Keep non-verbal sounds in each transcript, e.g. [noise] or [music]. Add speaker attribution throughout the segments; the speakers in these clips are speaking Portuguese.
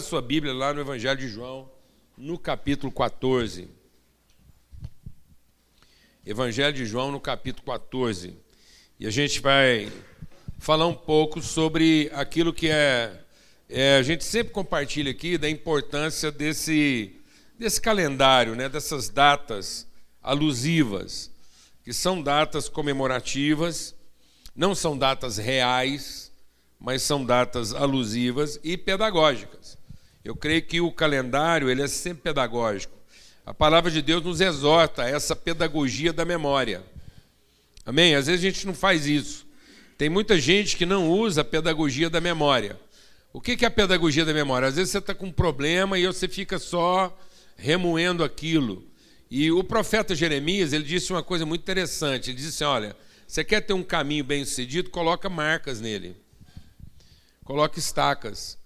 Speaker 1: Abra sua Bíblia lá no Evangelho de João, no capítulo 14. Evangelho de João, no capítulo 14. E a gente vai falar um pouco sobre aquilo que é, é a gente sempre compartilha aqui da importância desse, desse calendário, né, dessas datas alusivas, que são datas comemorativas, não são datas reais, mas são datas alusivas e pedagógicas. Eu creio que o calendário ele é sempre pedagógico. A palavra de Deus nos exorta a essa pedagogia da memória. Amém? Às vezes a gente não faz isso. Tem muita gente que não usa a pedagogia da memória. O que é a pedagogia da memória? Às vezes você está com um problema e você fica só remoendo aquilo. E o profeta Jeremias ele disse uma coisa muito interessante. Ele disse assim: olha, você quer ter um caminho bem sucedido, coloca marcas nele, coloca estacas.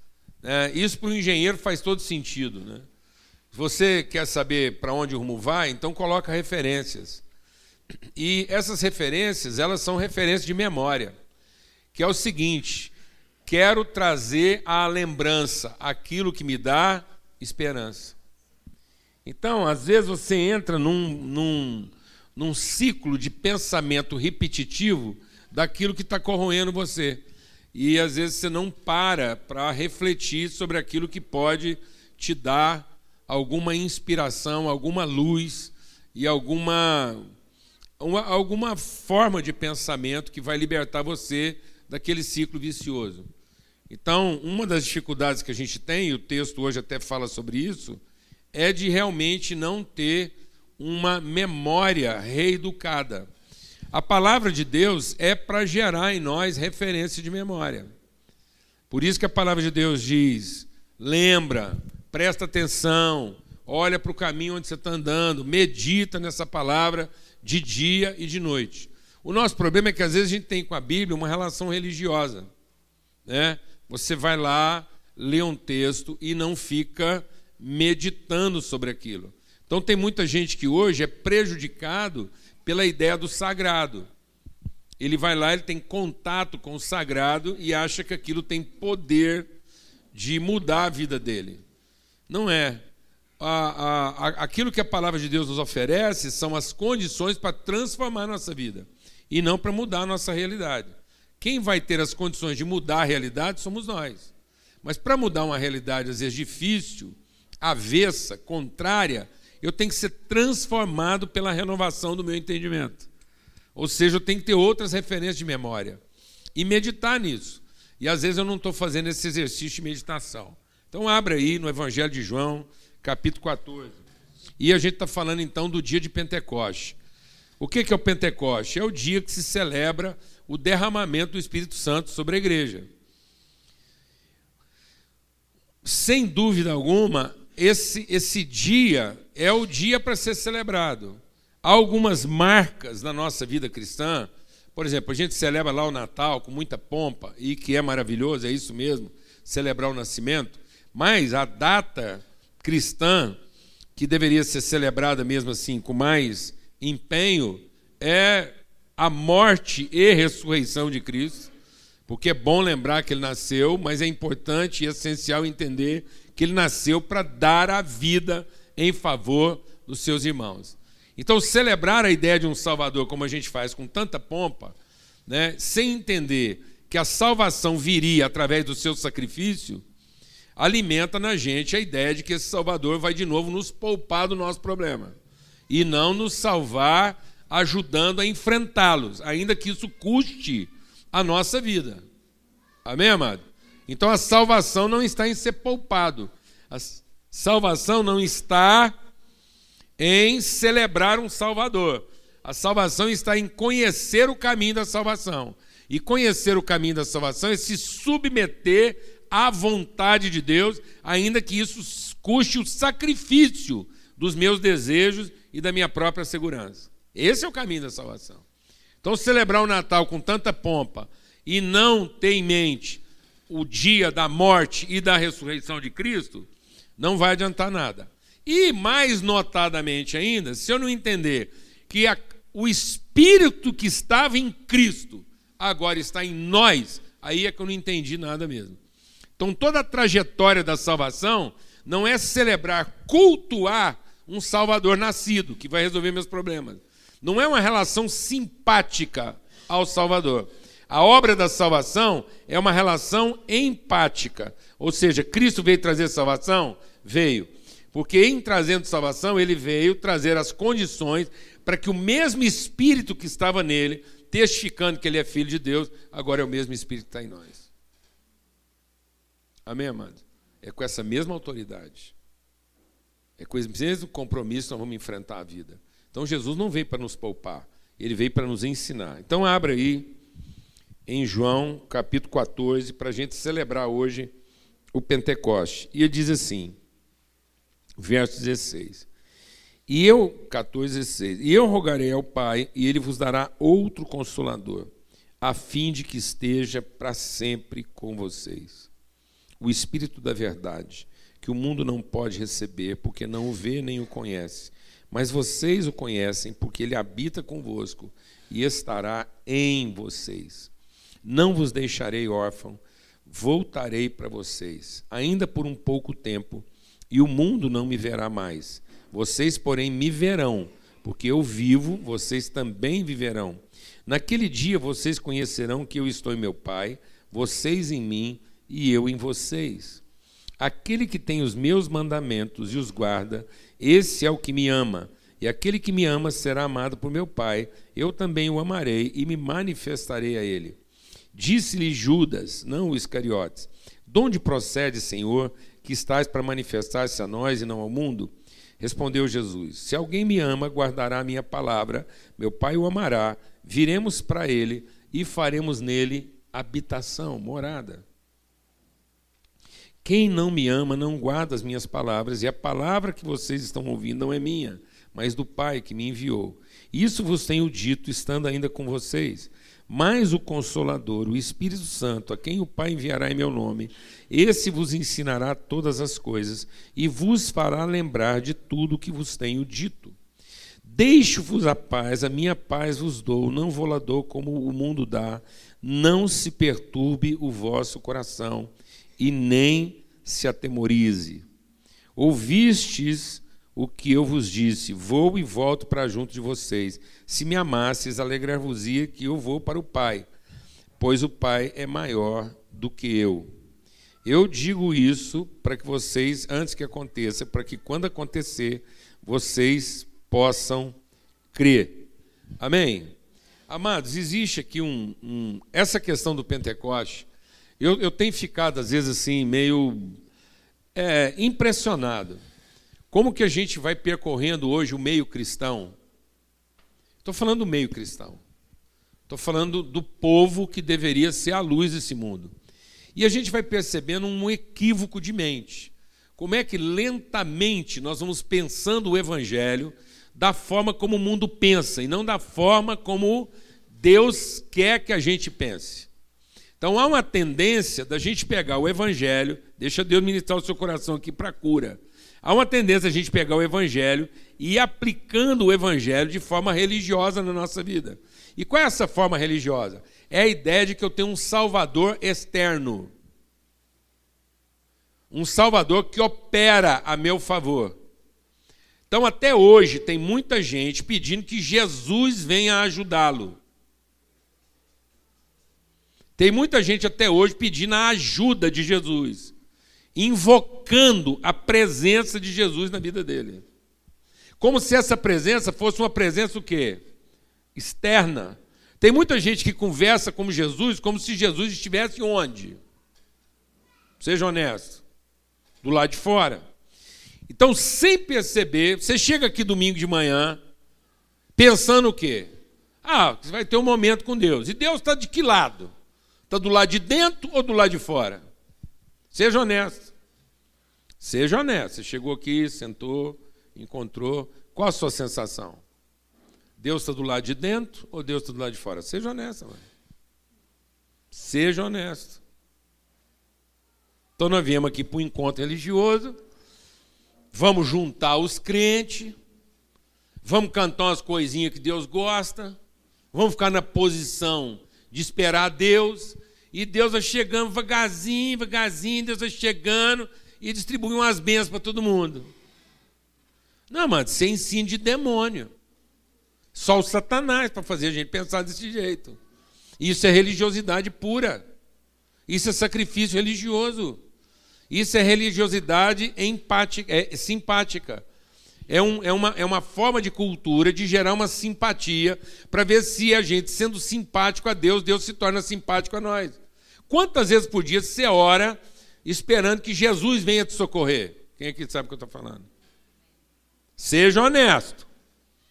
Speaker 1: É, isso para o engenheiro faz todo sentido. Né? Você quer saber para onde o rumo vai, então coloca referências. E essas referências, elas são referências de memória, que é o seguinte: quero trazer à lembrança aquilo que me dá esperança. Então, às vezes você entra num, num, num ciclo de pensamento repetitivo daquilo que está corroendo você. E às vezes você não para para refletir sobre aquilo que pode te dar alguma inspiração, alguma luz e alguma, uma, alguma forma de pensamento que vai libertar você daquele ciclo vicioso. Então, uma das dificuldades que a gente tem, e o texto hoje até fala sobre isso, é de realmente não ter uma memória reeducada. A palavra de Deus é para gerar em nós referência de memória. Por isso que a palavra de Deus diz: lembra, presta atenção, olha para o caminho onde você está andando, medita nessa palavra de dia e de noite. O nosso problema é que às vezes a gente tem com a Bíblia uma relação religiosa. Né? Você vai lá, lê um texto e não fica meditando sobre aquilo. Então tem muita gente que hoje é prejudicado pela ideia do sagrado. Ele vai lá, ele tem contato com o sagrado e acha que aquilo tem poder de mudar a vida dele. Não é. A, a, aquilo que a palavra de Deus nos oferece são as condições para transformar a nossa vida e não para mudar a nossa realidade. Quem vai ter as condições de mudar a realidade somos nós. Mas para mudar uma realidade, às vezes difícil, avessa, contrária, eu tenho que ser transformado pela renovação do meu entendimento. Ou seja, eu tenho que ter outras referências de memória e meditar nisso. E às vezes eu não estou fazendo esse exercício de meditação. Então, abra aí no Evangelho de João, capítulo 14. E a gente está falando então do dia de Pentecoste. O que é o Pentecoste? É o dia que se celebra o derramamento do Espírito Santo sobre a igreja. Sem dúvida alguma, esse, esse dia é o dia para ser celebrado. Há algumas marcas na nossa vida cristã. Por exemplo, a gente celebra lá o Natal com muita pompa, e que é maravilhoso, é isso mesmo, celebrar o nascimento. Mas a data cristã, que deveria ser celebrada mesmo assim, com mais empenho, é a morte e ressurreição de Cristo. Porque é bom lembrar que ele nasceu, mas é importante e essencial entender que ele nasceu para dar a vida em favor dos seus irmãos. Então, celebrar a ideia de um Salvador, como a gente faz com tanta pompa, né, sem entender que a salvação viria através do seu sacrifício, alimenta na gente a ideia de que esse Salvador vai de novo nos poupar do nosso problema e não nos salvar ajudando a enfrentá-los, ainda que isso custe a nossa vida. Amém, amado? Então a salvação não está em ser poupado. A salvação não está em celebrar um Salvador. A salvação está em conhecer o caminho da salvação. E conhecer o caminho da salvação é se submeter à vontade de Deus, ainda que isso custe o sacrifício dos meus desejos e da minha própria segurança. Esse é o caminho da salvação. Então, celebrar o Natal com tanta pompa e não ter em mente o dia da morte e da ressurreição de Cristo, não vai adiantar nada. E mais notadamente ainda, se eu não entender que a, o Espírito que estava em Cristo agora está em nós, aí é que eu não entendi nada mesmo. Então, toda a trajetória da salvação não é celebrar, cultuar um Salvador nascido, que vai resolver meus problemas. Não é uma relação simpática ao Salvador. A obra da salvação é uma relação empática. Ou seja, Cristo veio trazer salvação? Veio. Porque em trazendo salvação, ele veio trazer as condições para que o mesmo Espírito que estava nele, testificando que ele é filho de Deus, agora é o mesmo Espírito que está em nós. Amém, amado? É com essa mesma autoridade. É com esse mesmo compromisso que nós vamos enfrentar a vida. Então Jesus não veio para nos poupar, ele veio para nos ensinar. Então abra aí em João capítulo 14 para a gente celebrar hoje o Pentecoste. E ele diz assim, verso 16. E eu, 14, 16, e eu rogarei ao Pai, e ele vos dará outro consolador, a fim de que esteja para sempre com vocês. O Espírito da Verdade, que o mundo não pode receber, porque não o vê nem o conhece. Mas vocês o conhecem, porque ele habita convosco e estará em vocês. Não vos deixarei órfão, voltarei para vocês, ainda por um pouco tempo, e o mundo não me verá mais. Vocês, porém, me verão, porque eu vivo, vocês também viverão. Naquele dia vocês conhecerão que eu estou em meu Pai, vocês em mim e eu em vocês. Aquele que tem os meus mandamentos e os guarda, esse é o que me ama. E aquele que me ama será amado por meu Pai. Eu também o amarei e me manifestarei a ele. Disse-lhe Judas, não o Iscariotes: De onde procede, Senhor, que estás para manifestar-se a nós e não ao mundo? Respondeu Jesus: Se alguém me ama, guardará a minha palavra, meu Pai o amará, viremos para ele e faremos nele habitação, morada. Quem não me ama não guarda as minhas palavras, e a palavra que vocês estão ouvindo não é minha, mas do Pai que me enviou. Isso vos tenho dito, estando ainda com vocês. Mas o Consolador, o Espírito Santo, a quem o Pai enviará em meu nome, esse vos ensinará todas as coisas e vos fará lembrar de tudo o que vos tenho dito. Deixo-vos a paz, a minha paz vos dou, não vou lá dou como o mundo dá. Não se perturbe o vosso coração e nem se atemorize. Ouvistes o que eu vos disse: Vou e volto para junto de vocês. Se me amasses, alegrar-vos-ia que eu vou para o Pai, pois o Pai é maior do que eu. Eu digo isso para que vocês, antes que aconteça, para que quando acontecer, vocês possam crer. Amém? Amados, existe aqui um, um essa questão do Pentecoste eu, eu tenho ficado, às vezes, assim, meio é, impressionado. Como que a gente vai percorrendo hoje o meio cristão? Estou falando do meio cristão. Estou falando do povo que deveria ser a luz desse mundo. E a gente vai percebendo um equívoco de mente. Como é que lentamente nós vamos pensando o evangelho da forma como o mundo pensa e não da forma como Deus quer que a gente pense. Então há uma tendência da gente pegar o evangelho, deixa Deus ministrar o seu coração aqui para cura. Há uma tendência da gente pegar o evangelho e ir aplicando o evangelho de forma religiosa na nossa vida. E qual é essa forma religiosa? É a ideia de que eu tenho um salvador externo. Um salvador que opera a meu favor. Então, até hoje, tem muita gente pedindo que Jesus venha ajudá-lo. Tem muita gente até hoje pedindo a ajuda de Jesus, invocando a presença de Jesus na vida dele. Como se essa presença fosse uma presença o quê? Externa. Tem muita gente que conversa com Jesus como se Jesus estivesse onde? Seja honesto. Do lado de fora. Então, sem perceber, você chega aqui domingo de manhã, pensando o quê? Ah, você vai ter um momento com Deus. E Deus está de que lado? Está do lado de dentro ou do lado de fora? Seja honesto. Seja honesto. Você chegou aqui, sentou, encontrou. Qual a sua sensação? Deus está do lado de dentro ou Deus está do lado de fora? Seja honesto. Mano. Seja honesto. Então nós viemos aqui para um encontro religioso. Vamos juntar os crentes. Vamos cantar umas coisinhas que Deus gosta. Vamos ficar na posição de esperar Deus. E Deus vai chegando devagarzinho, devagarzinho, Deus vai chegando e distribui umas bênçãos para todo mundo. Não, mano, isso é ensino de demônio. Só o Satanás para fazer a gente pensar desse jeito. Isso é religiosidade pura. Isso é sacrifício religioso. Isso é religiosidade empática, é, simpática. É, um, é, uma, é uma forma de cultura de gerar uma simpatia para ver se a gente, sendo simpático a Deus, Deus se torna simpático a nós. Quantas vezes por dia você ora esperando que Jesus venha te socorrer? Quem aqui sabe o que eu estou falando? Seja honesto.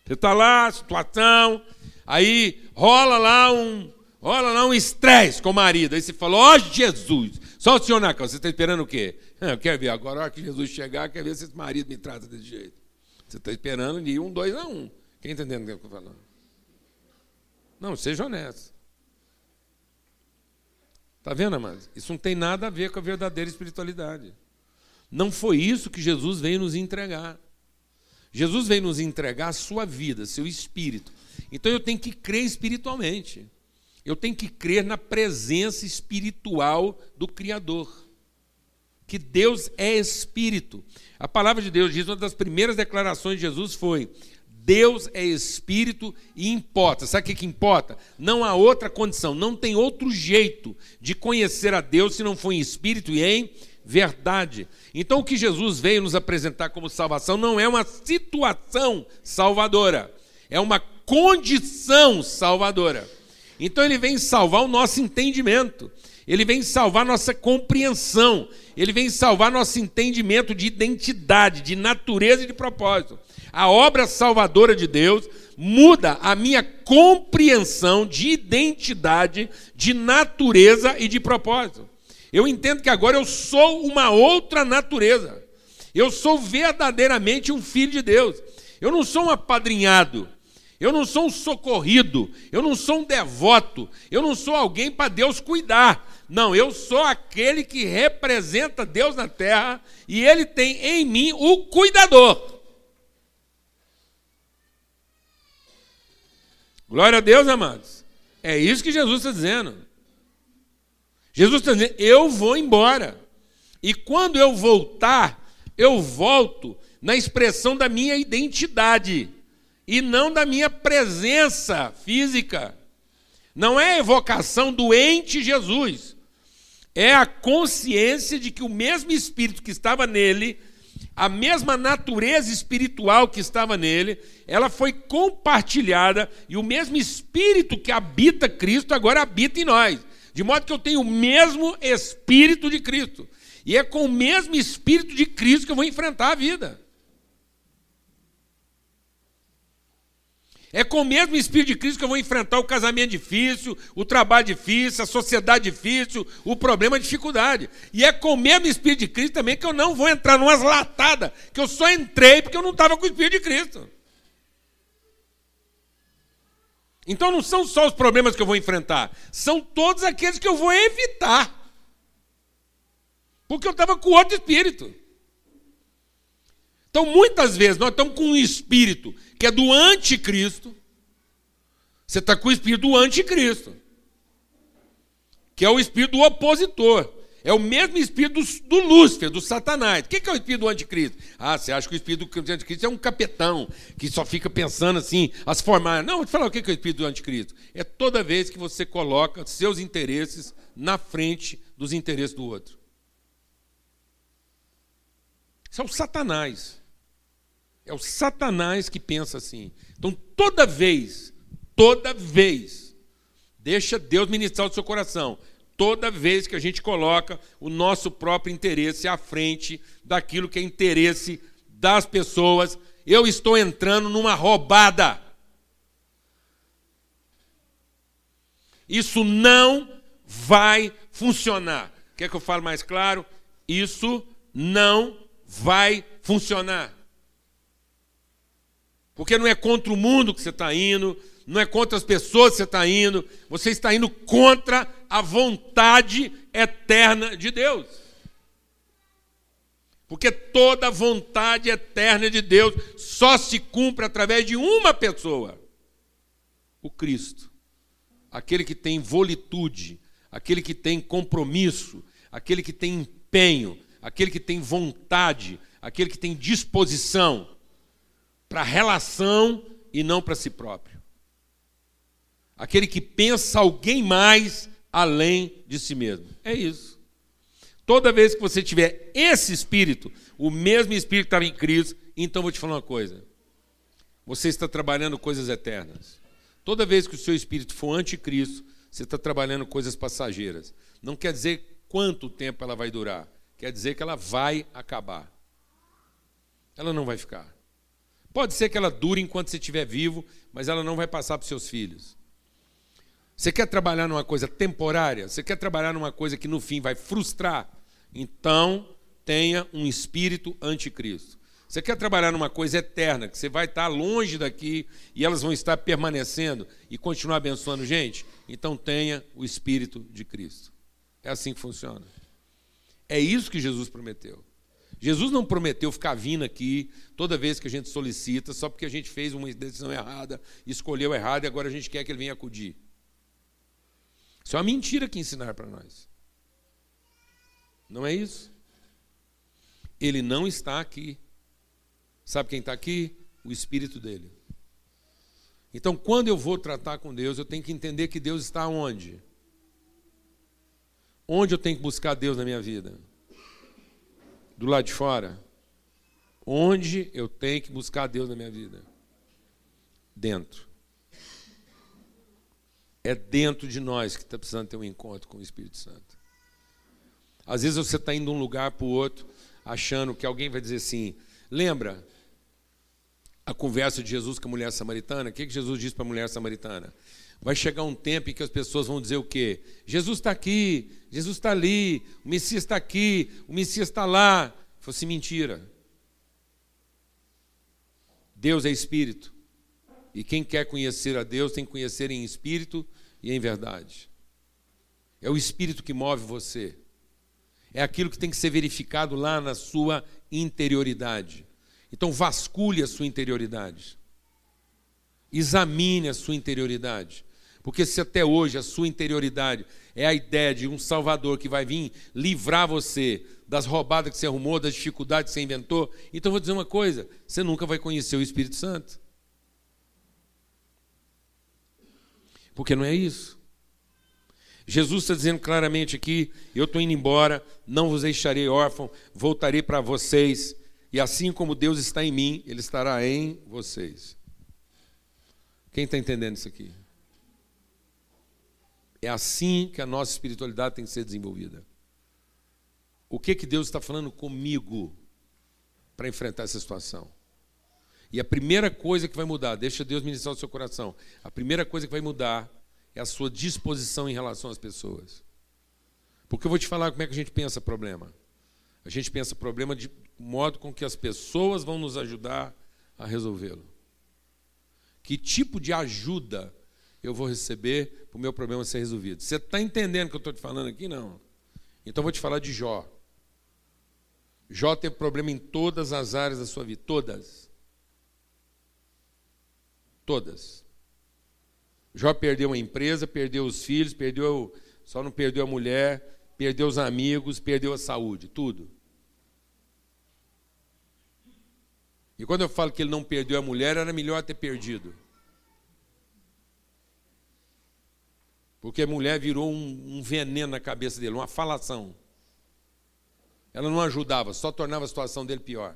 Speaker 1: Você está lá, situação, aí rola lá um, rola lá um estresse com o marido. Aí você fala, ó oh, Jesus, só o senhor na casa, você está esperando o quê? [laughs] Eu quero ver, agora a hora que Jesus chegar, quer ver se esse marido me trata desse jeito. Você está esperando de um, dois a um. Quem está entendendo o que eu estou falando? Não, seja honesto. Está vendo, amados? Isso não tem nada a ver com a verdadeira espiritualidade. Não foi isso que Jesus veio nos entregar. Jesus veio nos entregar a sua vida, seu espírito. Então eu tenho que crer espiritualmente. Eu tenho que crer na presença espiritual do Criador. Que Deus é espírito. A palavra de Deus diz, uma das primeiras declarações de Jesus foi: Deus é espírito e importa. Sabe o que, importa? Não há outra condição, não tem outro jeito de conhecer a Deus se não for em espírito e em verdade. Então, o que Jesus veio nos apresentar como salvação não é uma situação salvadora, é uma condição salvadora. Então, ele vem salvar o nosso entendimento, ele vem salvar nossa compreensão, ele vem salvar nosso entendimento de identidade, de natureza e de propósito. A obra salvadora de Deus muda a minha compreensão de identidade, de natureza e de propósito. Eu entendo que agora eu sou uma outra natureza. Eu sou verdadeiramente um filho de Deus. Eu não sou um apadrinhado. Eu não sou um socorrido. Eu não sou um devoto. Eu não sou alguém para Deus cuidar. Não, eu sou aquele que representa Deus na terra e Ele tem em mim o cuidador. Glória a Deus, amados. É isso que Jesus está dizendo. Jesus está dizendo: eu vou embora. E quando eu voltar, eu volto na expressão da minha identidade e não da minha presença física. Não é a evocação do ente Jesus. É a consciência de que o mesmo espírito que estava nele, a mesma natureza espiritual que estava nele, ela foi compartilhada e o mesmo espírito que habita Cristo agora habita em nós. De modo que eu tenho o mesmo Espírito de Cristo. E é com o mesmo Espírito de Cristo que eu vou enfrentar a vida. É com o mesmo Espírito de Cristo que eu vou enfrentar o casamento difícil, o trabalho difícil, a sociedade difícil, o problema, a dificuldade. E é com o mesmo Espírito de Cristo também que eu não vou entrar numa latada, que eu só entrei porque eu não estava com o Espírito de Cristo. Então não são só os problemas que eu vou enfrentar, são todos aqueles que eu vou evitar. Porque eu estava com outro espírito. Então, muitas vezes, nós estamos com um espírito que é do anticristo. Você está com o espírito do anticristo, que é o espírito do opositor. É o mesmo espírito do, Lúcifer, do Satanás. O que é o espírito do anticristo? Ah, você acha que o espírito do anticristo é um capetão que só fica pensando assim, a se formar. Não, vou te falar o que é o espírito do anticristo. É toda vez que você coloca seus interesses na frente dos interesses do outro. Isso é o Satanás. É o Satanás que pensa assim. Então, toda vez, toda vez, deixa Deus ministrar o seu coração toda vez que a gente coloca o nosso próprio interesse à frente daquilo que é interesse das pessoas, eu estou entrando numa roubada. Isso não vai funcionar. Quer que eu fale mais claro? Isso não vai funcionar. Porque não é contra o mundo que você está indo, não é contra as pessoas que você está indo, você está indo contra a vontade eterna de Deus. Porque toda vontade eterna de Deus só se cumpre através de uma pessoa: o Cristo. Aquele que tem volitude, aquele que tem compromisso, aquele que tem empenho, aquele que tem vontade, aquele que tem disposição para a relação e não para si próprio. Aquele que pensa alguém mais além de si mesmo. É isso. Toda vez que você tiver esse espírito, o mesmo espírito que estava em Cristo, então vou te falar uma coisa. Você está trabalhando coisas eternas. Toda vez que o seu espírito for anticristo, você está trabalhando coisas passageiras. Não quer dizer quanto tempo ela vai durar, quer dizer que ela vai acabar. Ela não vai ficar. Pode ser que ela dure enquanto você estiver vivo, mas ela não vai passar para os seus filhos. Você quer trabalhar numa coisa temporária? Você quer trabalhar numa coisa que no fim vai frustrar? Então, tenha um espírito anticristo. Você quer trabalhar numa coisa eterna, que você vai estar longe daqui e elas vão estar permanecendo e continuar abençoando gente? Então tenha o Espírito de Cristo. É assim que funciona. É isso que Jesus prometeu. Jesus não prometeu ficar vindo aqui toda vez que a gente solicita, só porque a gente fez uma decisão errada, escolheu errado e agora a gente quer que ele venha acudir. Isso é uma mentira que ensinaram para nós. Não é isso? Ele não está aqui. Sabe quem está aqui? O Espírito dele. Então, quando eu vou tratar com Deus, eu tenho que entender que Deus está onde? Onde eu tenho que buscar Deus na minha vida? Do lado de fora? Onde eu tenho que buscar Deus na minha vida? Dentro. É dentro de nós que está precisando ter um encontro com o Espírito Santo. Às vezes você está indo de um lugar para o outro, achando que alguém vai dizer assim: lembra, a conversa de Jesus com a mulher samaritana, o que, que Jesus disse para a mulher samaritana? Vai chegar um tempo em que as pessoas vão dizer o quê? Jesus está aqui, Jesus está ali, o Messias está aqui, o Messias está lá. Fosse mentira. Deus é espírito. E quem quer conhecer a Deus tem que conhecer em espírito e em verdade. É o espírito que move você. É aquilo que tem que ser verificado lá na sua interioridade. Então, vasculhe a sua interioridade. Examine a sua interioridade. Porque se até hoje a sua interioridade é a ideia de um Salvador que vai vir livrar você das roubadas que você arrumou, das dificuldades que você inventou, então vou dizer uma coisa: você nunca vai conhecer o Espírito Santo. Porque não é isso. Jesus está dizendo claramente aqui: eu estou indo embora, não vos deixarei órfão, voltarei para vocês e assim como Deus está em mim, Ele estará em vocês. Quem está entendendo isso aqui? É assim que a nossa espiritualidade tem que ser desenvolvida. O que, que Deus está falando comigo para enfrentar essa situação? E a primeira coisa que vai mudar, deixa Deus ministrar o seu coração, a primeira coisa que vai mudar é a sua disposição em relação às pessoas. Porque eu vou te falar como é que a gente pensa problema. A gente pensa problema de modo com que as pessoas vão nos ajudar a resolvê-lo. Que tipo de ajuda eu vou receber para o meu problema ser resolvido? Você está entendendo o que eu estou te falando aqui? Não. Então eu vou te falar de Jó. Jó teve problema em todas as áreas da sua vida. Todas. Todas. Jó perdeu a empresa, perdeu os filhos, perdeu, só não perdeu a mulher, perdeu os amigos, perdeu a saúde, tudo. E quando eu falo que ele não perdeu a mulher, era melhor ter perdido. Porque a mulher virou um, um veneno na cabeça dele, uma falação. Ela não ajudava, só tornava a situação dele pior.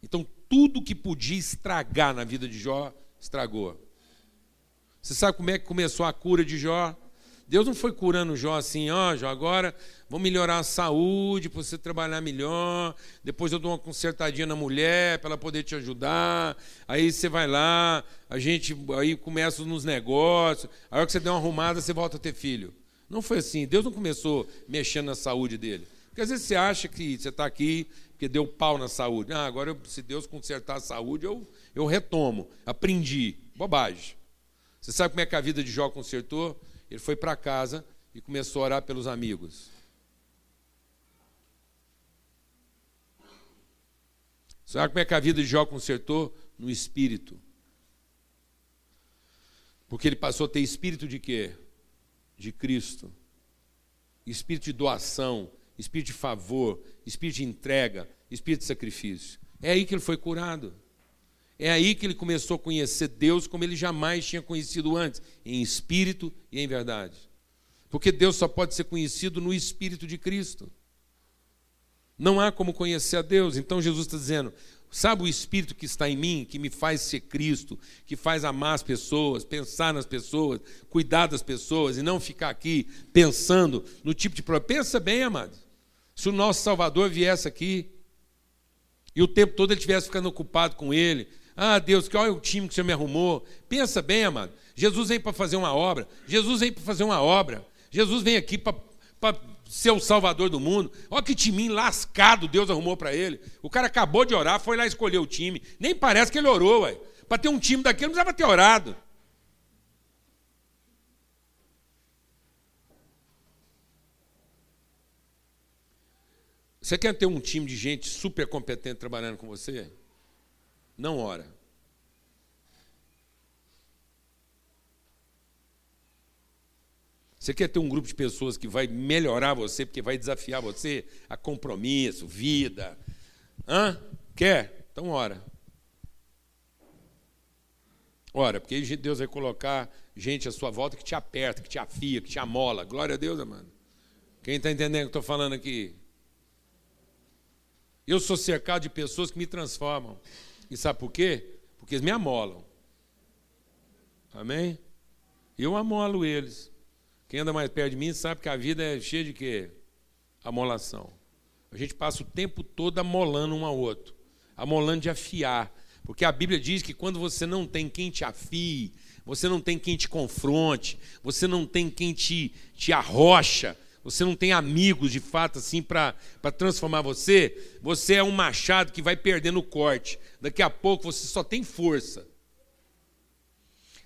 Speaker 1: Então, tudo que podia estragar na vida de Jó, estragou. Você sabe como é que começou a cura de Jó? Deus não foi curando Jó assim, ó, oh, Jó, agora vou melhorar a saúde para você trabalhar melhor. Depois eu dou uma consertadinha na mulher para ela poder te ajudar. Aí você vai lá, a gente aí começa nos negócios. A hora que você der uma arrumada, você volta a ter filho. Não foi assim. Deus não começou mexendo na saúde dele. Porque às vezes você acha que você está aqui porque deu pau na saúde. Ah, agora se Deus consertar a saúde, eu, eu retomo. Aprendi. Bobagem. Você sabe como é que a vida de Jó consertou? Ele foi para casa e começou a orar pelos amigos. Sabe como é que a vida de Jó consertou? No espírito. Porque ele passou a ter espírito de quê? de Cristo. Espírito de doação, espírito de favor, espírito de entrega, espírito de sacrifício. É aí que ele foi curado. É aí que ele começou a conhecer Deus como ele jamais tinha conhecido antes, em espírito e em verdade. Porque Deus só pode ser conhecido no espírito de Cristo. Não há como conhecer a Deus. Então Jesus está dizendo: Sabe o Espírito que está em mim, que me faz ser Cristo, que faz amar as pessoas, pensar nas pessoas, cuidar das pessoas e não ficar aqui pensando no tipo de problema. Pensa bem, amado. Se o nosso Salvador viesse aqui e o tempo todo ele estivesse ficando ocupado com ele, ah, Deus, que olha o time que Senhor me arrumou. Pensa bem, amado. Jesus vem para fazer uma obra. Jesus vem para fazer uma obra. Jesus vem aqui para ser o salvador do mundo. Olha que time lascado Deus arrumou para ele. O cara acabou de orar, foi lá escolher o time. Nem parece que ele orou, ué. Para ter um time daquele, não precisava ter orado. Você quer ter um time de gente super competente trabalhando com você? Não ora. Você quer ter um grupo de pessoas que vai melhorar você, porque vai desafiar você a compromisso, vida? Hã? Quer? Então ora. Ora, porque Deus vai colocar gente à sua volta que te aperta, que te afia, que te amola. Glória a Deus, amado. Quem está entendendo o que estou falando aqui? Eu sou cercado de pessoas que me transformam. E sabe por quê? Porque eles me amolam. Amém? Eu amolo eles. Quem anda mais perto de mim sabe que a vida é cheia de quê? Amolação. A gente passa o tempo todo amolando um ao outro, amolando de afiar. Porque a Bíblia diz que quando você não tem quem te afie, você não tem quem te confronte, você não tem quem te, te arrocha, você não tem amigos de fato assim para transformar você, você é um machado que vai perdendo o corte. Daqui a pouco você só tem força.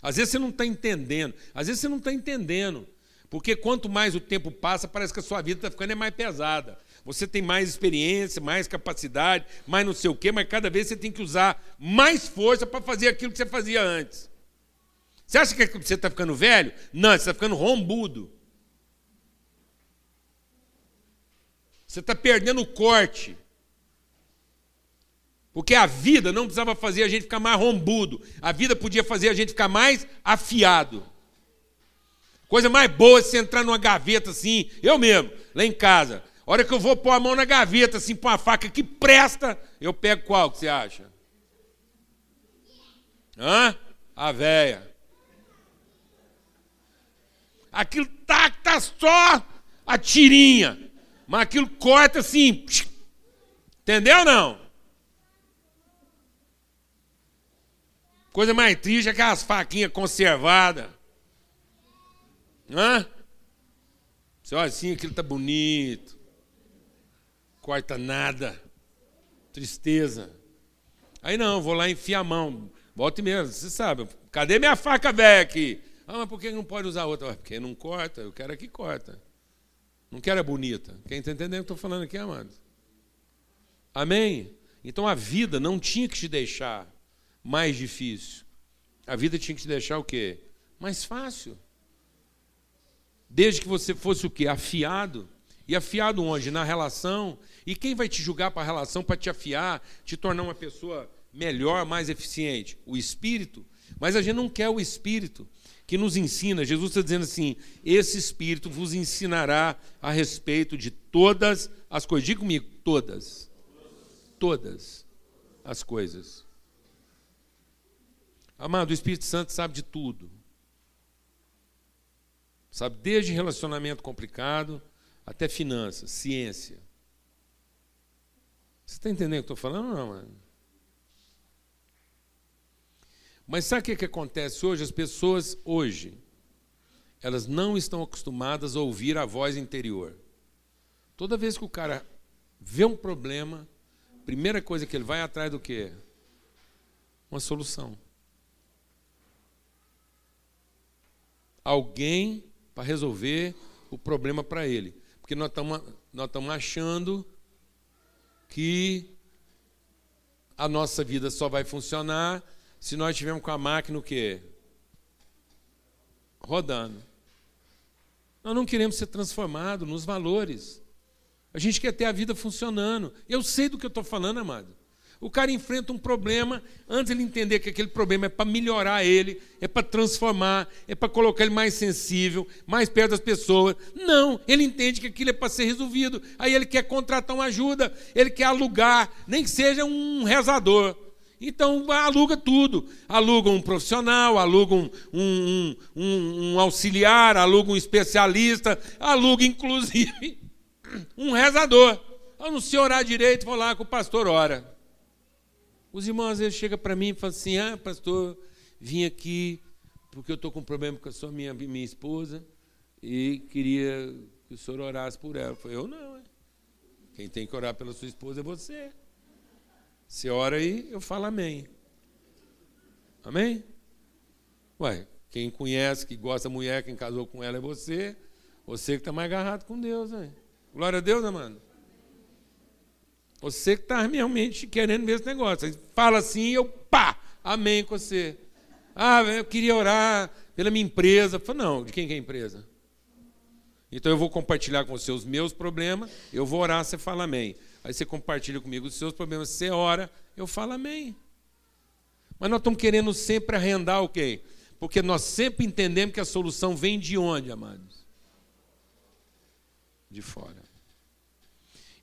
Speaker 1: Às vezes você não está entendendo, às vezes você não está entendendo. Porque quanto mais o tempo passa, parece que a sua vida está ficando mais pesada. Você tem mais experiência, mais capacidade, mais não sei o quê, mas cada vez você tem que usar mais força para fazer aquilo que você fazia antes. Você acha que você está ficando velho? Não, você está ficando rombudo. Você está perdendo o corte. Porque a vida não precisava fazer a gente ficar mais rombudo. A vida podia fazer a gente ficar mais afiado. Coisa mais boa é você entrar numa gaveta assim, eu mesmo, lá em casa. A hora que eu vou pôr a mão na gaveta, assim, pôr uma faca que presta, eu pego qual que você acha? Hã? A véia. Aquilo tá, tá só a tirinha. Mas aquilo corta assim. Entendeu ou não? Coisa mais triste é aquelas faquinhas conservadas. Hã? Você olha assim, aquilo está bonito. Corta nada. Tristeza. Aí não, vou lá enfiar a mão. Volte mesmo, você sabe. Cadê minha faca velha aqui? Ah, mas por que não pode usar outra? Porque não corta, eu quero a que corta. Não quero a bonita. Quem está entendendo o que estou falando aqui, amado? Amém? Então a vida não tinha que te deixar mais difícil. A vida tinha que te deixar o quê? Mais fácil. Desde que você fosse o quê? Afiado. E afiado onde? Na relação. E quem vai te julgar para a relação para te afiar, te tornar uma pessoa melhor, mais eficiente? O Espírito. Mas a gente não quer o Espírito que nos ensina. Jesus está dizendo assim: esse Espírito vos ensinará a respeito de todas as coisas. Diga comigo, todas. Todas as coisas. Amado, o Espírito Santo sabe de tudo. Sabe, desde relacionamento complicado até finanças, ciência. Você está entendendo o que eu estou falando ou não, mano? Mas sabe o que, que acontece hoje? As pessoas hoje, elas não estão acostumadas a ouvir a voz interior. Toda vez que o cara vê um problema, primeira coisa que ele vai atrás do quê? Uma solução. Alguém para resolver o problema para ele. Porque nós estamos nós achando que a nossa vida só vai funcionar se nós tivermos com a máquina o quê? Rodando. Nós não queremos ser transformados nos valores. A gente quer ter a vida funcionando. Eu sei do que eu estou falando, amado. O cara enfrenta um problema, antes ele entender que aquele problema é para melhorar ele, é para transformar, é para colocar ele mais sensível, mais perto das pessoas. Não, ele entende que aquilo é para ser resolvido. Aí ele quer contratar uma ajuda, ele quer alugar, nem que seja um rezador. Então aluga tudo. Aluga um profissional, aluga um, um, um, um auxiliar, aluga um especialista, aluga inclusive [laughs] um rezador. Eu não sei orar direito, vou lá com o pastor ora. Os irmãos às vezes chegam para mim e falam assim: Ah, pastor, vim aqui porque eu estou com um problema com a sua minha, minha esposa e queria que o senhor orasse por ela. Eu falei: Eu não. Quem tem que orar pela sua esposa é você. Você ora aí, eu falo amém. Amém? Ué, quem conhece, que gosta da mulher, quem casou com ela é você. Você que está mais agarrado com Deus. Né? Glória a Deus, amado. Você que está realmente querendo ver esse negócio. Fala assim, eu pá, amém com você. Ah, eu queria orar pela minha empresa. Falo, não, de quem que é a empresa? Então eu vou compartilhar com você os meus problemas, eu vou orar, você fala amém. Aí você compartilha comigo os seus problemas, você ora, eu falo amém. Mas nós estamos querendo sempre arrendar o quê? Porque nós sempre entendemos que a solução vem de onde, amados? De fora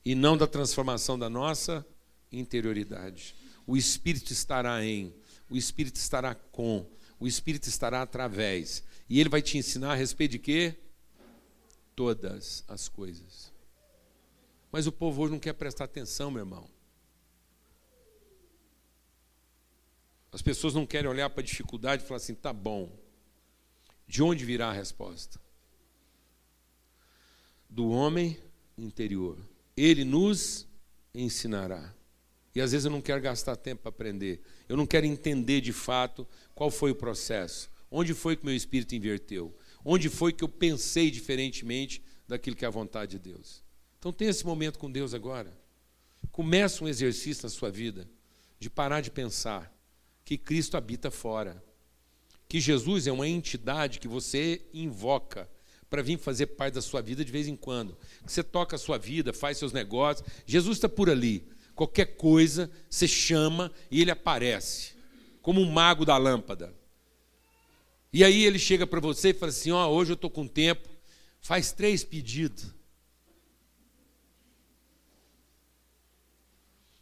Speaker 1: e não da transformação da nossa interioridade. O Espírito estará em, o Espírito estará com, o Espírito estará através. E ele vai te ensinar a respeito de quê? Todas as coisas. Mas o povo hoje não quer prestar atenção, meu irmão. As pessoas não querem olhar para a dificuldade e falar assim: tá bom, de onde virá a resposta? Do homem interior. Ele nos ensinará. E às vezes eu não quero gastar tempo para aprender. Eu não quero entender de fato qual foi o processo. Onde foi que meu espírito inverteu? Onde foi que eu pensei diferentemente daquilo que é a vontade de Deus? Então tenha esse momento com Deus agora. Comece um exercício na sua vida de parar de pensar que Cristo habita fora. Que Jesus é uma entidade que você invoca para vir fazer parte da sua vida de vez em quando. Você toca a sua vida, faz seus negócios. Jesus está por ali. Qualquer coisa, você chama e ele aparece, como um mago da lâmpada. E aí ele chega para você e fala assim: Ó, oh, hoje eu estou com tempo, faz três pedidos.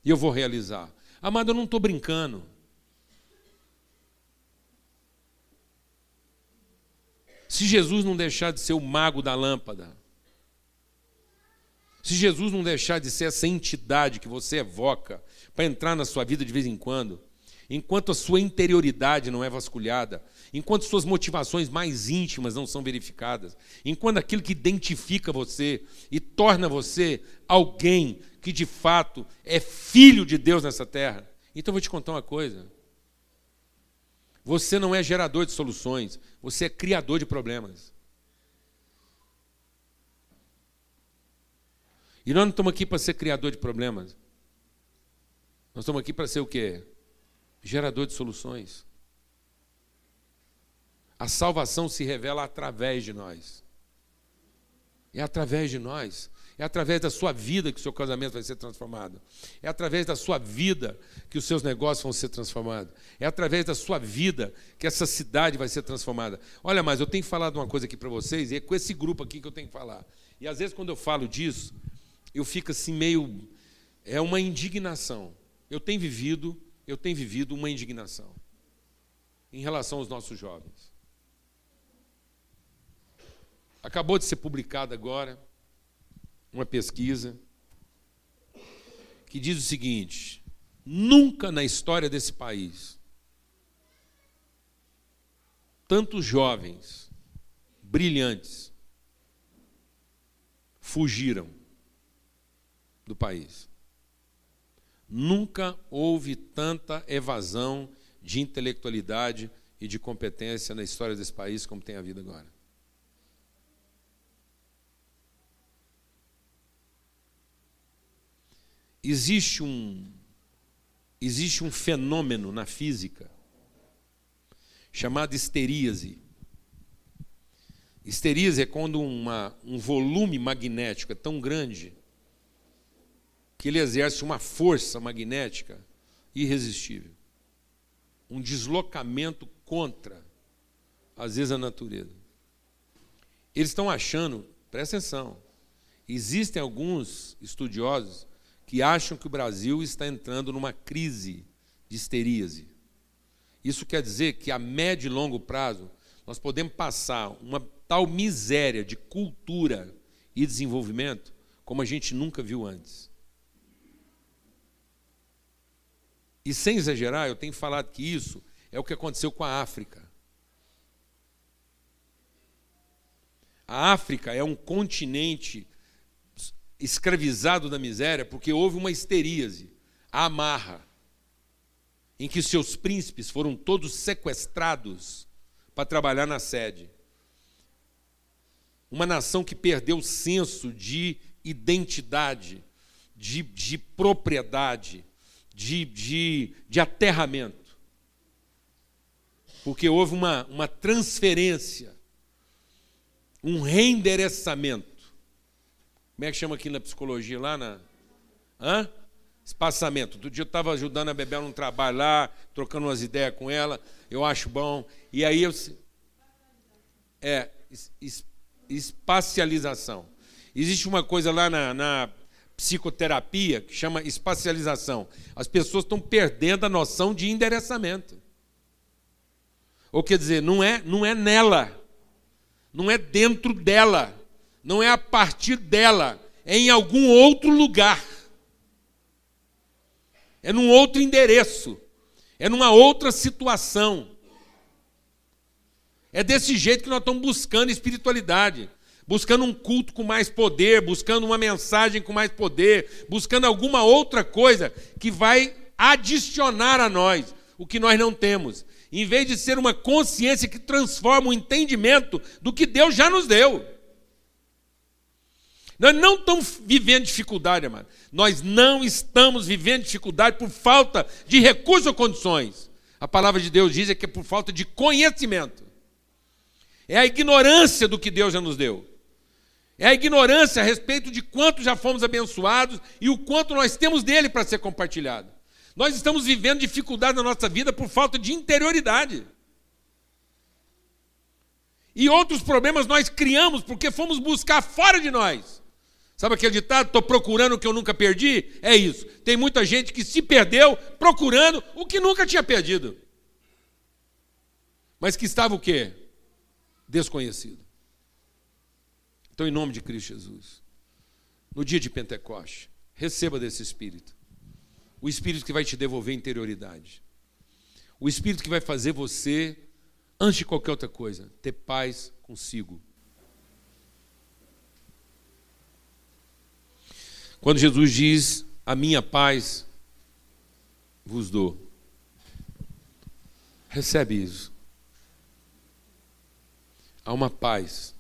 Speaker 1: E eu vou realizar. Amado, eu não estou brincando. Se Jesus não deixar de ser o mago da lâmpada, se Jesus não deixar de ser essa entidade que você evoca para entrar na sua vida de vez em quando, enquanto a sua interioridade não é vasculhada, enquanto suas motivações mais íntimas não são verificadas, enquanto aquilo que identifica você e torna você alguém que de fato é filho de Deus nessa terra. Então eu vou te contar uma coisa. Você não é gerador de soluções, você é criador de problemas. E nós não estamos aqui para ser criador de problemas. Nós estamos aqui para ser o quê? Gerador de soluções. A salvação se revela através de nós. É através de nós. É através da sua vida que o seu casamento vai ser transformado. É através da sua vida que os seus negócios vão ser transformados. É através da sua vida que essa cidade vai ser transformada. Olha, mas eu tenho falado uma coisa aqui para vocês, e é com esse grupo aqui que eu tenho que falar. E às vezes, quando eu falo disso, eu fico assim meio. É uma indignação. Eu tenho vivido, eu tenho vivido uma indignação em relação aos nossos jovens. Acabou de ser publicado agora uma pesquisa que diz o seguinte: nunca na história desse país tantos jovens brilhantes fugiram do país. Nunca houve tanta evasão de intelectualidade e de competência na história desse país como tem havido agora. existe um existe um fenômeno na física chamado esteríase. Histeríase é quando uma, um volume magnético é tão grande que ele exerce uma força magnética irresistível. Um deslocamento contra, às vezes, a natureza. Eles estão achando, presta atenção, existem alguns estudiosos que acham que o Brasil está entrando numa crise de histeríase. Isso quer dizer que a médio e longo prazo nós podemos passar uma tal miséria de cultura e desenvolvimento como a gente nunca viu antes. E sem exagerar, eu tenho falado que isso é o que aconteceu com a África. A África é um continente escravizado da miséria porque houve uma histeríase, a amarra, em que seus príncipes foram todos sequestrados para trabalhar na sede. Uma nação que perdeu o senso de identidade, de, de propriedade, de, de, de aterramento. Porque houve uma, uma transferência, um reendereçamento. Como é que chama aqui na psicologia lá na. Hã? Espaçamento. Outro dia eu estava ajudando a Bebel num trabalho lá, trocando umas ideias com ela, eu acho bom. E aí eu. É, es, espacialização. Existe uma coisa lá na, na psicoterapia que chama espacialização. As pessoas estão perdendo a noção de endereçamento. Ou quer dizer, não é, não é nela, não é dentro dela, não é a partir dela, é em algum outro lugar é num outro endereço, é numa outra situação. É desse jeito que nós estamos buscando espiritualidade, buscando um culto com mais poder, buscando uma mensagem com mais poder, buscando alguma outra coisa que vai adicionar a nós o que nós não temos, em vez de ser uma consciência que transforma o entendimento do que Deus já nos deu. Nós não estamos vivendo dificuldade, amado. Nós não estamos vivendo dificuldade por falta de recursos ou condições. A palavra de Deus diz que é por falta de conhecimento. É a ignorância do que Deus já nos deu. É a ignorância a respeito de quanto já fomos abençoados e o quanto nós temos dele para ser compartilhado. Nós estamos vivendo dificuldade na nossa vida por falta de interioridade. E outros problemas nós criamos porque fomos buscar fora de nós. Sabe aquele ditado, estou procurando o que eu nunca perdi? É isso. Tem muita gente que se perdeu procurando o que nunca tinha perdido. Mas que estava o quê? Desconhecido. Então, em nome de Cristo Jesus, no dia de Pentecoste, receba desse Espírito. O Espírito que vai te devolver interioridade. O Espírito que vai fazer você, antes de qualquer outra coisa, ter paz consigo Quando Jesus diz: A minha paz vos dou. Recebe isso. Há uma paz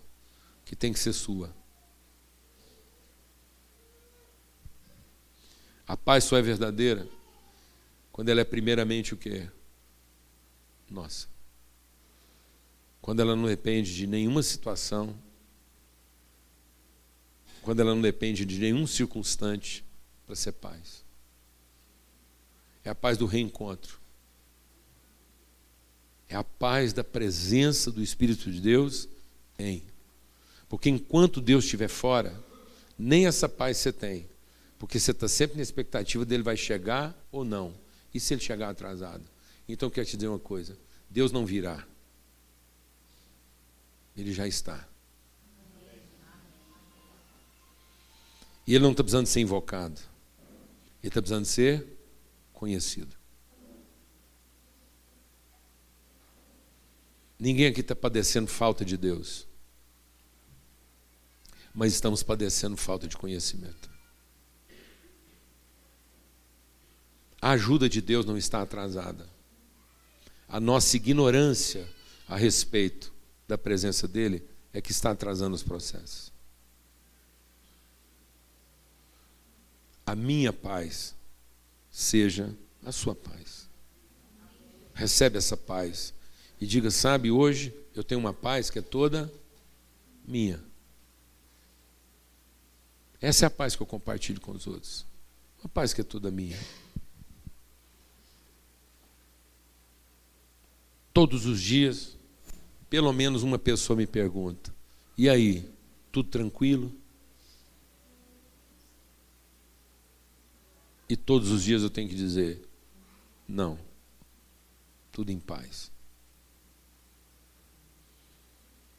Speaker 1: que tem que ser sua. A paz só é verdadeira quando ela é primeiramente o que? Nossa. Quando ela não depende de nenhuma situação, quando ela não depende de nenhum circunstante para ser paz. É a paz do reencontro. É a paz da presença do Espírito de Deus em. Porque enquanto Deus estiver fora, nem essa paz você tem. Porque você está sempre na expectativa dele vai chegar ou não. E se ele chegar atrasado? Então eu quero te dizer uma coisa: Deus não virá. Ele já está. E ele não está precisando ser invocado. Ele está precisando ser conhecido. Ninguém aqui está padecendo falta de Deus. Mas estamos padecendo falta de conhecimento. A ajuda de Deus não está atrasada. A nossa ignorância a respeito da presença dEle é que está atrasando os processos. a minha paz seja a sua paz. Recebe essa paz e diga: sabe, hoje eu tenho uma paz que é toda minha. Essa é a paz que eu compartilho com os outros. Uma paz que é toda minha. Todos os dias, pelo menos uma pessoa me pergunta: e aí, tudo tranquilo? E todos os dias eu tenho que dizer: não, tudo em paz.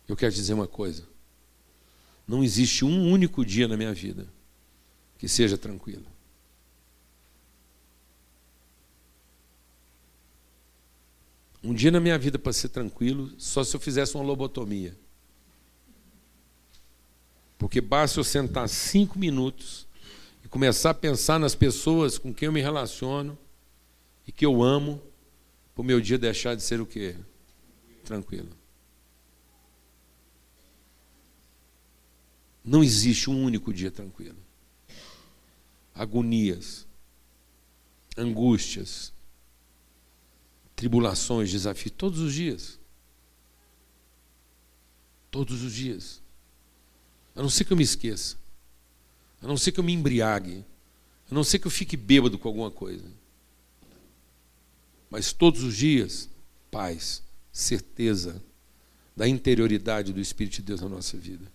Speaker 1: Eu quero dizer uma coisa: não existe um único dia na minha vida que seja tranquilo. Um dia na minha vida para ser tranquilo, só se eu fizesse uma lobotomia. Porque basta eu sentar cinco minutos e começar a pensar nas pessoas com quem eu me relaciono e que eu amo, para o meu dia deixar de ser o quê? Tranquilo. Não existe um único dia tranquilo. Agonias, angústias, tribulações, desafios, todos os dias. Todos os dias. A não ser que eu me esqueça. A não ser que eu me embriague. A não ser que eu fique bêbado com alguma coisa. Mas todos os dias, paz, certeza da interioridade do Espírito de Deus na nossa vida.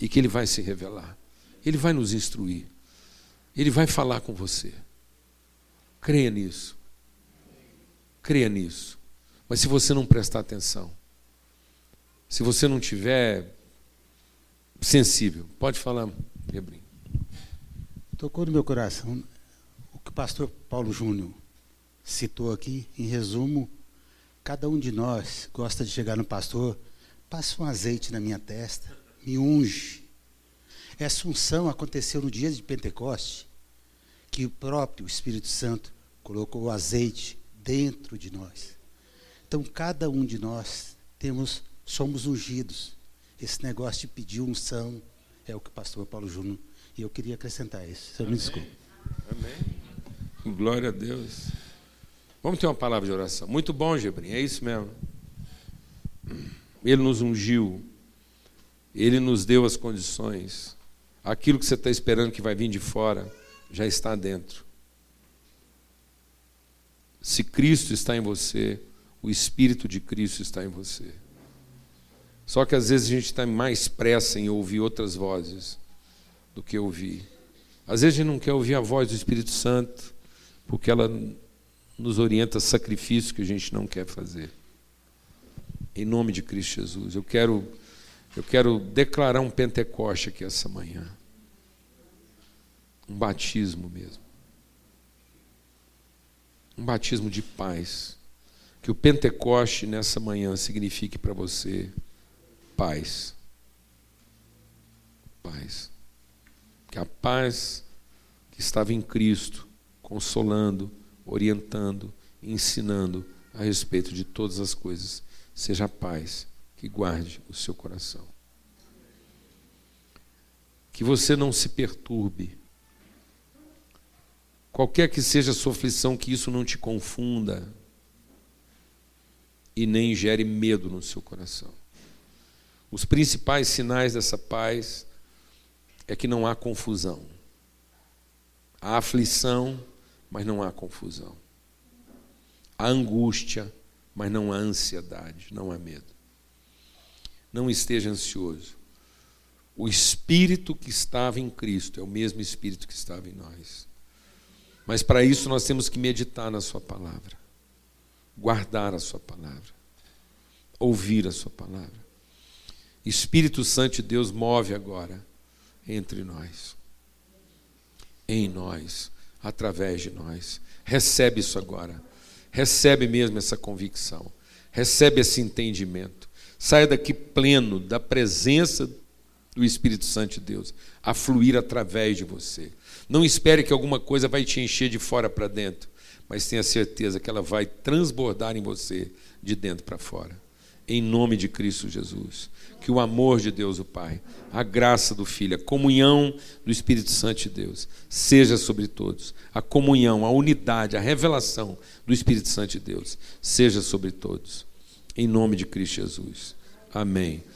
Speaker 1: E que Ele vai se revelar. Ele vai nos instruir. Ele vai falar com você. Creia nisso. Creia nisso. Mas se você não prestar atenção, se você não tiver sensível, pode falar, Rebrinho.
Speaker 2: Tocou no meu coração o que o pastor Paulo Júnior citou aqui, em resumo, cada um de nós gosta de chegar no pastor, passa um azeite na minha testa, me unge. Essa unção aconteceu no dia de Pentecoste, que o próprio Espírito Santo colocou o azeite dentro de nós. Então, cada um de nós temos, somos ungidos. Esse negócio de pedir unção é o que o pastor Paulo Júnior. E eu queria acrescentar isso. Você me desculpe.
Speaker 1: Amém. Glória a Deus. Vamos ter uma palavra de oração. Muito bom, Gebrim, é isso mesmo. Ele nos ungiu, ele nos deu as condições. Aquilo que você está esperando que vai vir de fora já está dentro. Se Cristo está em você, o Espírito de Cristo está em você. Só que às vezes a gente está mais pressa em ouvir outras vozes do que ouvir. Às vezes a gente não quer ouvir a voz do Espírito Santo, porque ela nos orienta a sacrifício que a gente não quer fazer. Em nome de Cristo Jesus, eu quero eu quero declarar um Pentecoste aqui essa manhã. Um batismo mesmo um batismo de paz. Que o Pentecoste nessa manhã signifique para você paz. Paz. Que a paz que estava em Cristo, consolando, orientando, ensinando a respeito de todas as coisas, seja a paz que guarde o seu coração. Que você não se perturbe Qualquer que seja a sua aflição, que isso não te confunda e nem gere medo no seu coração. Os principais sinais dessa paz é que não há confusão. Há aflição, mas não há confusão. Há angústia, mas não há ansiedade, não há medo. Não esteja ansioso. O espírito que estava em Cristo é o mesmo espírito que estava em nós. Mas para isso nós temos que meditar na Sua palavra, guardar a Sua palavra, ouvir a Sua palavra. Espírito Santo de Deus move agora entre nós, em nós, através de nós. Recebe isso agora, recebe mesmo essa convicção, recebe esse entendimento. Saia daqui pleno da presença do Espírito Santo de Deus a fluir através de você. Não espere que alguma coisa vai te encher de fora para dentro, mas tenha certeza que ela vai transbordar em você de dentro para fora. Em nome de Cristo Jesus. Que o amor de Deus, o Pai, a graça do Filho, a comunhão do Espírito Santo de Deus seja sobre todos. A comunhão, a unidade, a revelação do Espírito Santo de Deus seja sobre todos. Em nome de Cristo Jesus. Amém.